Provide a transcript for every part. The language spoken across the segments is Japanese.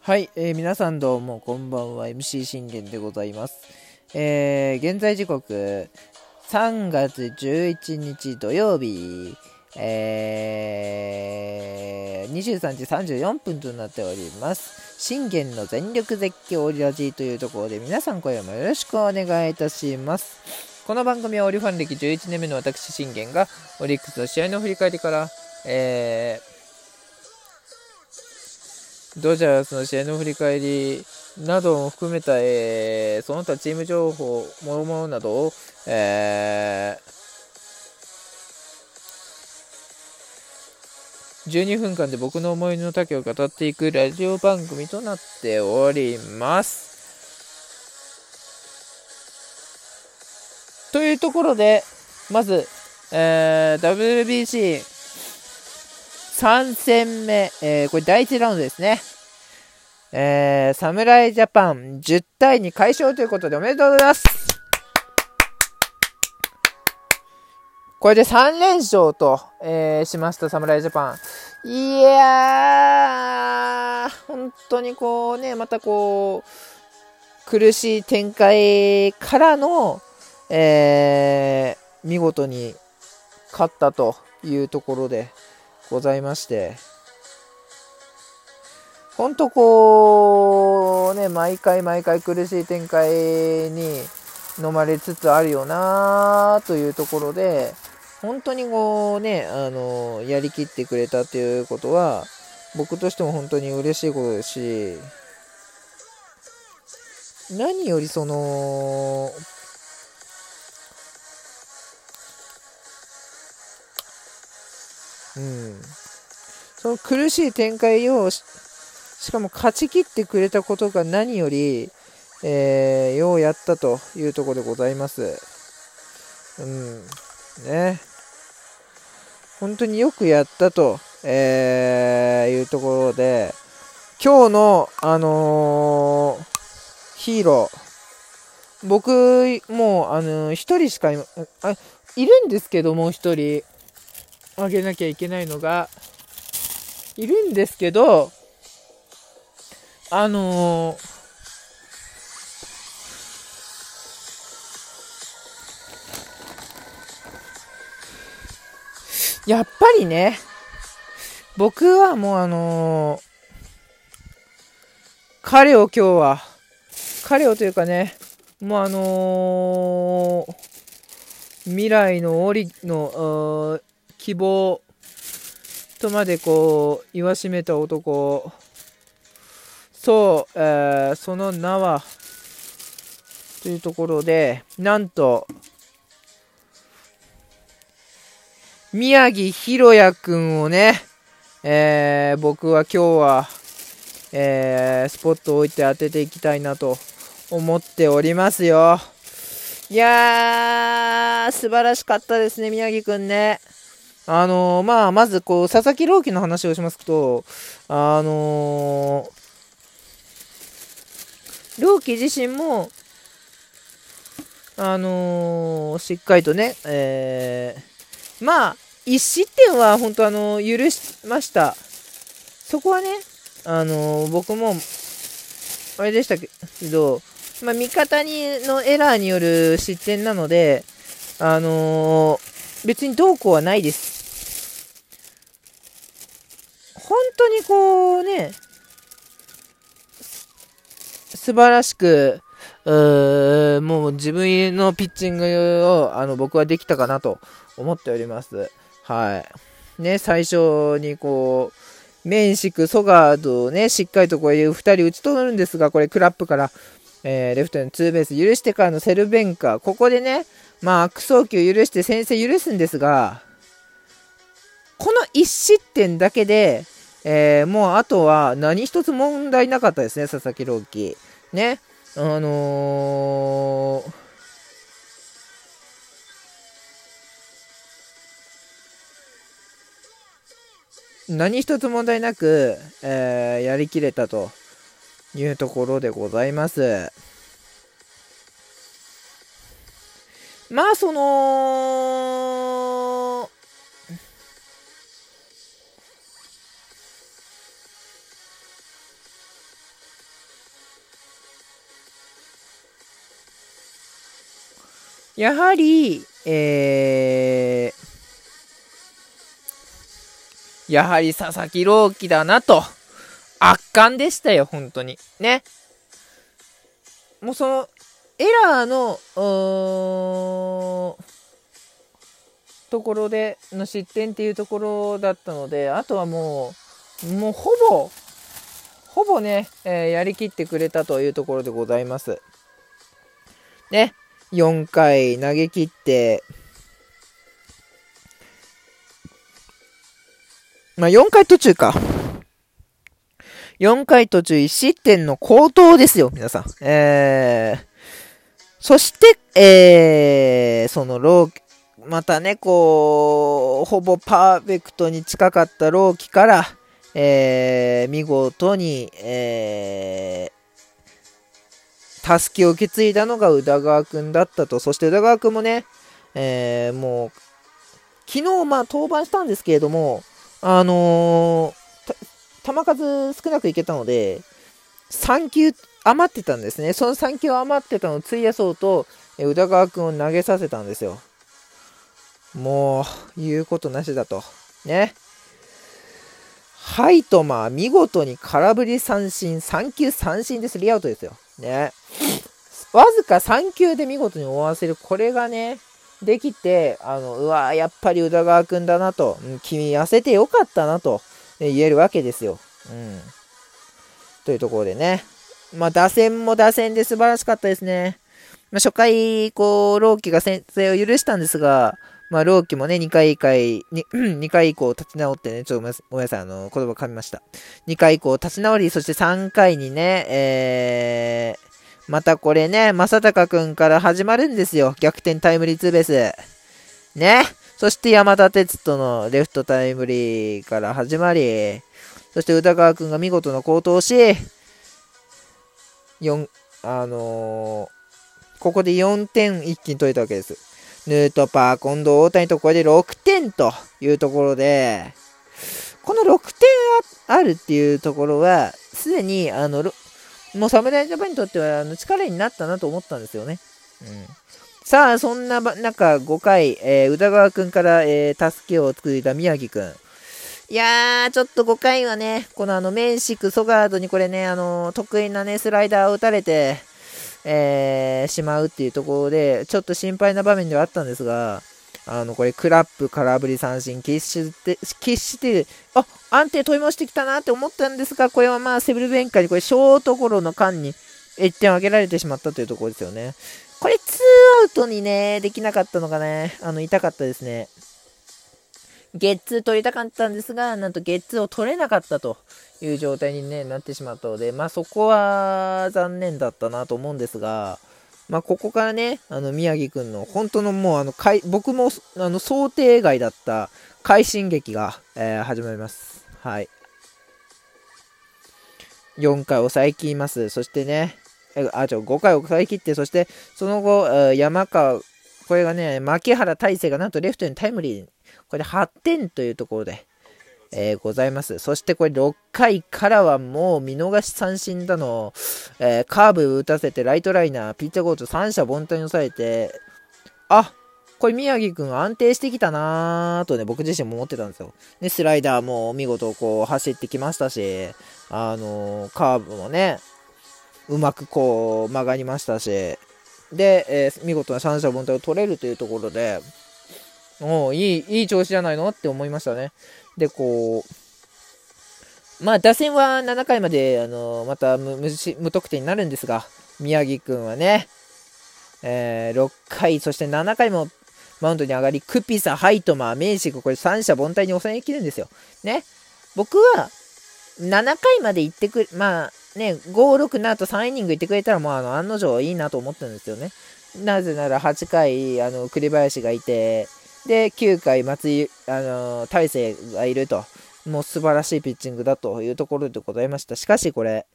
はい、えー、皆さんどうもこんばんは。MC 信玄でございます、えー、現在時刻3月11日土曜日、えー、23時34分となっております。信玄の全力絶叫オリラジーというところで皆さん今夜もよろしくお願いいたします。この番組はオリファン歴11年目の私信玄がオリックスの試合の振り返りから、えードジャースの試合の振り返りなども含めた、えー、その他チーム情報、もろもろなどを、えー、12分間で僕の思いの丈を語っていくラジオ番組となっております。というところで、まず、えー、WBC 3戦目、えー、これ第1ラウンドですね。えー、侍ジャパン10対2快勝ということでおめでとうございますこれで3連勝と、えー、しました侍ジャパン。いやー、本当にこうね、またこう、苦しい展開からの、えー、見事に勝ったというところで、ございまして、ほんとこう、ね、毎回毎回苦しい展開に飲まれつつあるよなというところで、本当にこうね、あの、やりきってくれたということは、僕としても本当に嬉しいことですし、何よりその、うん、その苦しい展開をしかも勝ちきってくれたことが何より、えー、ようやったというところでございます。うん。ね。本当によくやったと、えー、いうところで、今日の、あのー、ヒーロー、僕、もう、あのー、一人しかい、あ、いるんですけどもう一人、あげなきゃいけないのが、いるんですけど、あのー、やっぱりね、僕はもうあのー、彼を今日は、彼をというかね、もうあのー、未来の折の希望とまでこう言わしめた男そう、えー、その名はというところでなんと宮城博也くんをね、えー、僕は今日は、えー、スポットを置いて当てていきたいなと思っておりますよ。いやー、素晴らしかったですね、宮城くんね。あのー、まあ、まず、こう、佐々木朗希の話をしますと、あのー、朗希自身も、あのー、しっかりとね、えー、まあ、1失点は本当あの許しました。そこはね、あの僕も、あれでしたけど、まあ、味方にのエラーによる失点なので、あの別にどうこうはないです。本当にこうね、素晴らしく、うーもう自分のピッチングをあの僕はできたかなと思っております。はい。ね、最初にこう、メンシク、ソガードをね、しっかりとこういう2人打ち取るんですが、これクラップから、えー、レフトにツーベース許してからのセルベンカー、ここでね、まあ悪送球許して先制許すんですが、この1失点だけで、えー、もうあとは何一つ問題なかったですね、佐々木朗希。ね。あのー、何一つ問題なく、えー、やりきれたというところでございます。まあ、その、やはり、えー、やはり佐々木朗希だなと。圧巻でしたよ、本当に。ね。もうその、エラーの、ところでの失点っていうところだったので、あとはもう、もうほぼ、ほぼね、えー、やりきってくれたというところでございます。ね、4回投げ切って、まあ4回途中か。4回途中1失点の高騰ですよ、皆さん。えー、そして、えー、そのロー、またね、こう、ほぼパーフェクトに近かったローキから、えー、見事に、えー、たすきを受け継いだのが宇田川くんだったと。そして宇田川くんもね、えー、もう、昨日、まあ、登板したんですけれども、あの球数少なくいけたので、3球余ってたんですね。その3球余ってたのを費やそうと、え宇田川君を投げさせたんですよ。もう、言うことなしだと。ね。ハイトマー、見事に空振り三振、3球三振でスリアウトですよ。ね。わずか3球で見事に終わらせる。これがね、できて、あの、うわやっぱり宇田川君だなと、君痩せてよかったなと、ね、言えるわけですよ。うん。というところでね。まあ、打線も打線で素晴らしかったですね。まあ、初回、こう、朗希が先制を許したんですが、まあ、朗希もね、2回以回、2 回以降立ち直ってね、ちょっとごめんなさい、あの、言葉噛みました。2回以降立ち直り、そして3回にね、えー、またこれね、正隆くんから始まるんですよ。逆転タイムリーツーベース。ね。そして山田哲人のレフトタイムリーから始まり、そして宇田川くんが見事な好投し、4、あのー、ここで4点一気に取れたわけです。ヌートパー、近藤、大谷とこれで6点というところで、この6点あるっていうところは、すでに、あの、もう侍ジャパンにとってはあの力になったなと思ったんですよね。うんさあ、そんな中、5回、えー、宇田川くんから、えー、助けを作った宮城くん。いやー、ちょっと5回はね、このあの、メンシク、ソガードにこれね、あの、得意なね、スライダーを打たれて、えー、しまうっていうところで、ちょっと心配な場面ではあったんですが、あの、これ、クラップ、空振り三振、決して、決して、あ、安定取り戻してきたなって思ったんですが、これはまあ、セブルベンカに、これ、ショートゴロの間に1点を挙げられてしまったというところですよね。これ2アウトにね、できなかったのがね、あの、痛かったですね。ゲッツー取りたかったんですが、なんとゲッツーを取れなかったという状態に、ね、なってしまったので、まあそこは残念だったなと思うんですが、まあここからね、あの宮城くんの本当のもうあの、僕もあの想定外だった快進撃が、えー、始まります。はい。4回抑えきります。そしてね、あ、ちょ、5回抑え切って、そして、その後、山川、これがね、牧原大成がなんとレフトにタイムリー、これで8点というところで、えー、ございます。そしてこれ6回からはもう見逃し三振だの、えー、カーブ打たせてライトライナー、ピッチャーゴロと三者凡退に抑えて、あこれ宮城くん安定してきたなーとね、僕自身も思ってたんですよ。で、スライダーも見事こう走ってきましたし、あのー、カーブもね、うまくこう曲がりましたし、で、えー、見事な三者凡退を取れるというところで、おいい、いい調子じゃないの？って思いましたね。で、こう、まあ、打線は7回まで、あのまた無無得点になるんですが、宮城くんはね、えー、6回、そして7回もマウンドに上がり、クピサ、ハイトマー、メイシク、これ三者凡退に抑えきるんですよ。ね。僕は、7回まで行ってくる、まあ、ね、5、6、7と3イニングいってくれたら、もうあの案の定いいなと思ったんですよね。なぜなら8回、あの栗林がいて、で、9回、松井、あの大勢がいると、もう素晴らしいピッチングだというところでございました。しかしこれ、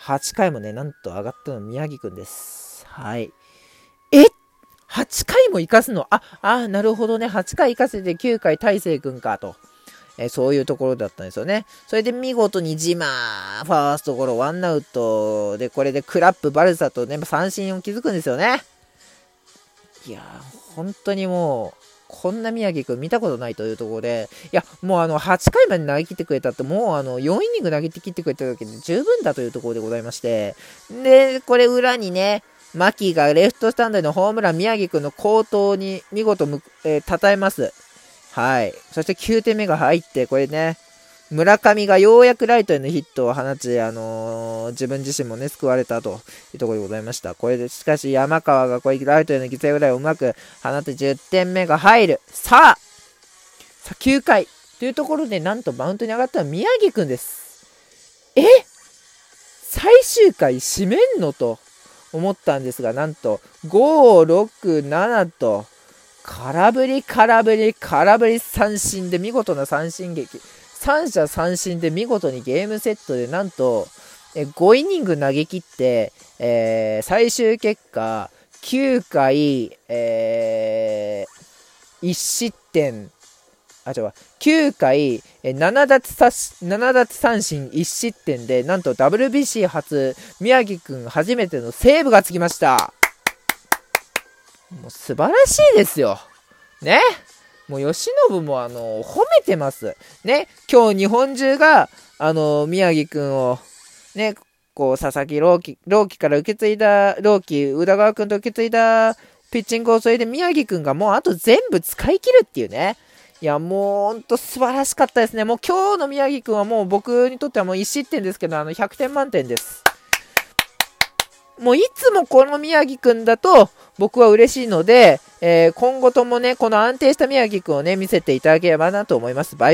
8回もね、なんと上がったの宮城くんです。はい。え ?8 回も生かすの？あ、あ、なるほどね。8回生かせて9回大勢くんかと。えー、そういうところだったんですよね。それで見事にジマー、ファーストゴロ、ワンアウトで、これでクラップ、バルサとね、三振を築くんですよね。いやー、本当にもう、こんな宮城君見たことないというところで、いや、もうあの、8回まで投げ切ってくれたって、もうあの、4イニング投げて切ってくれただけで十分だというところでございまして、で、これ裏にね、牧がレフトスタンドへのホームラン、宮城君の好投に見事む、えー、称えます。はい。そして9点目が入って、これね、村上がようやくライトへのヒットを放ち、あのー、自分自身もね、救われたというところでございました。これで、しかし山川がこれライトへの犠牲フライをうまく放って10点目が入る。さあ、さあ9回というところで、なんとマウントに上がったのは宮城くんです。え？最終回締めんの？と思ったんですが、なんと5、6、7と、空振り、空振り、空振り三振で見事な三振劇。三者三振で見事にゲームセットでなんと、え5イニング投げ切って、えー、最終結果、9回、えー、1失点、あ、違う、9回、7奪三7奪三振1失点で、なんと WBC 初、宮城くん初めてのセーブがつきました。もう素晴らしいですよ。ね？もう吉信もあの、褒めてます。ね、今日日本中が、あの、宮城くんを、ね、こう、佐々木朗希、朗希から受け継いだ、朗希、宇田川くんと受け継いだピッチングをそれで宮城くんがもうあと全部使い切るっていうね。いや、もうほんと素晴らしかったですね。もう今日の宮城くんはもう僕にとってはもう1失点ですけど、あの、100点満点です。もういつもこの宮城くんだと僕は嬉しいので、えー、今後ともね、この安定した宮城くんをね、見せていただければなと思います。バイバイ。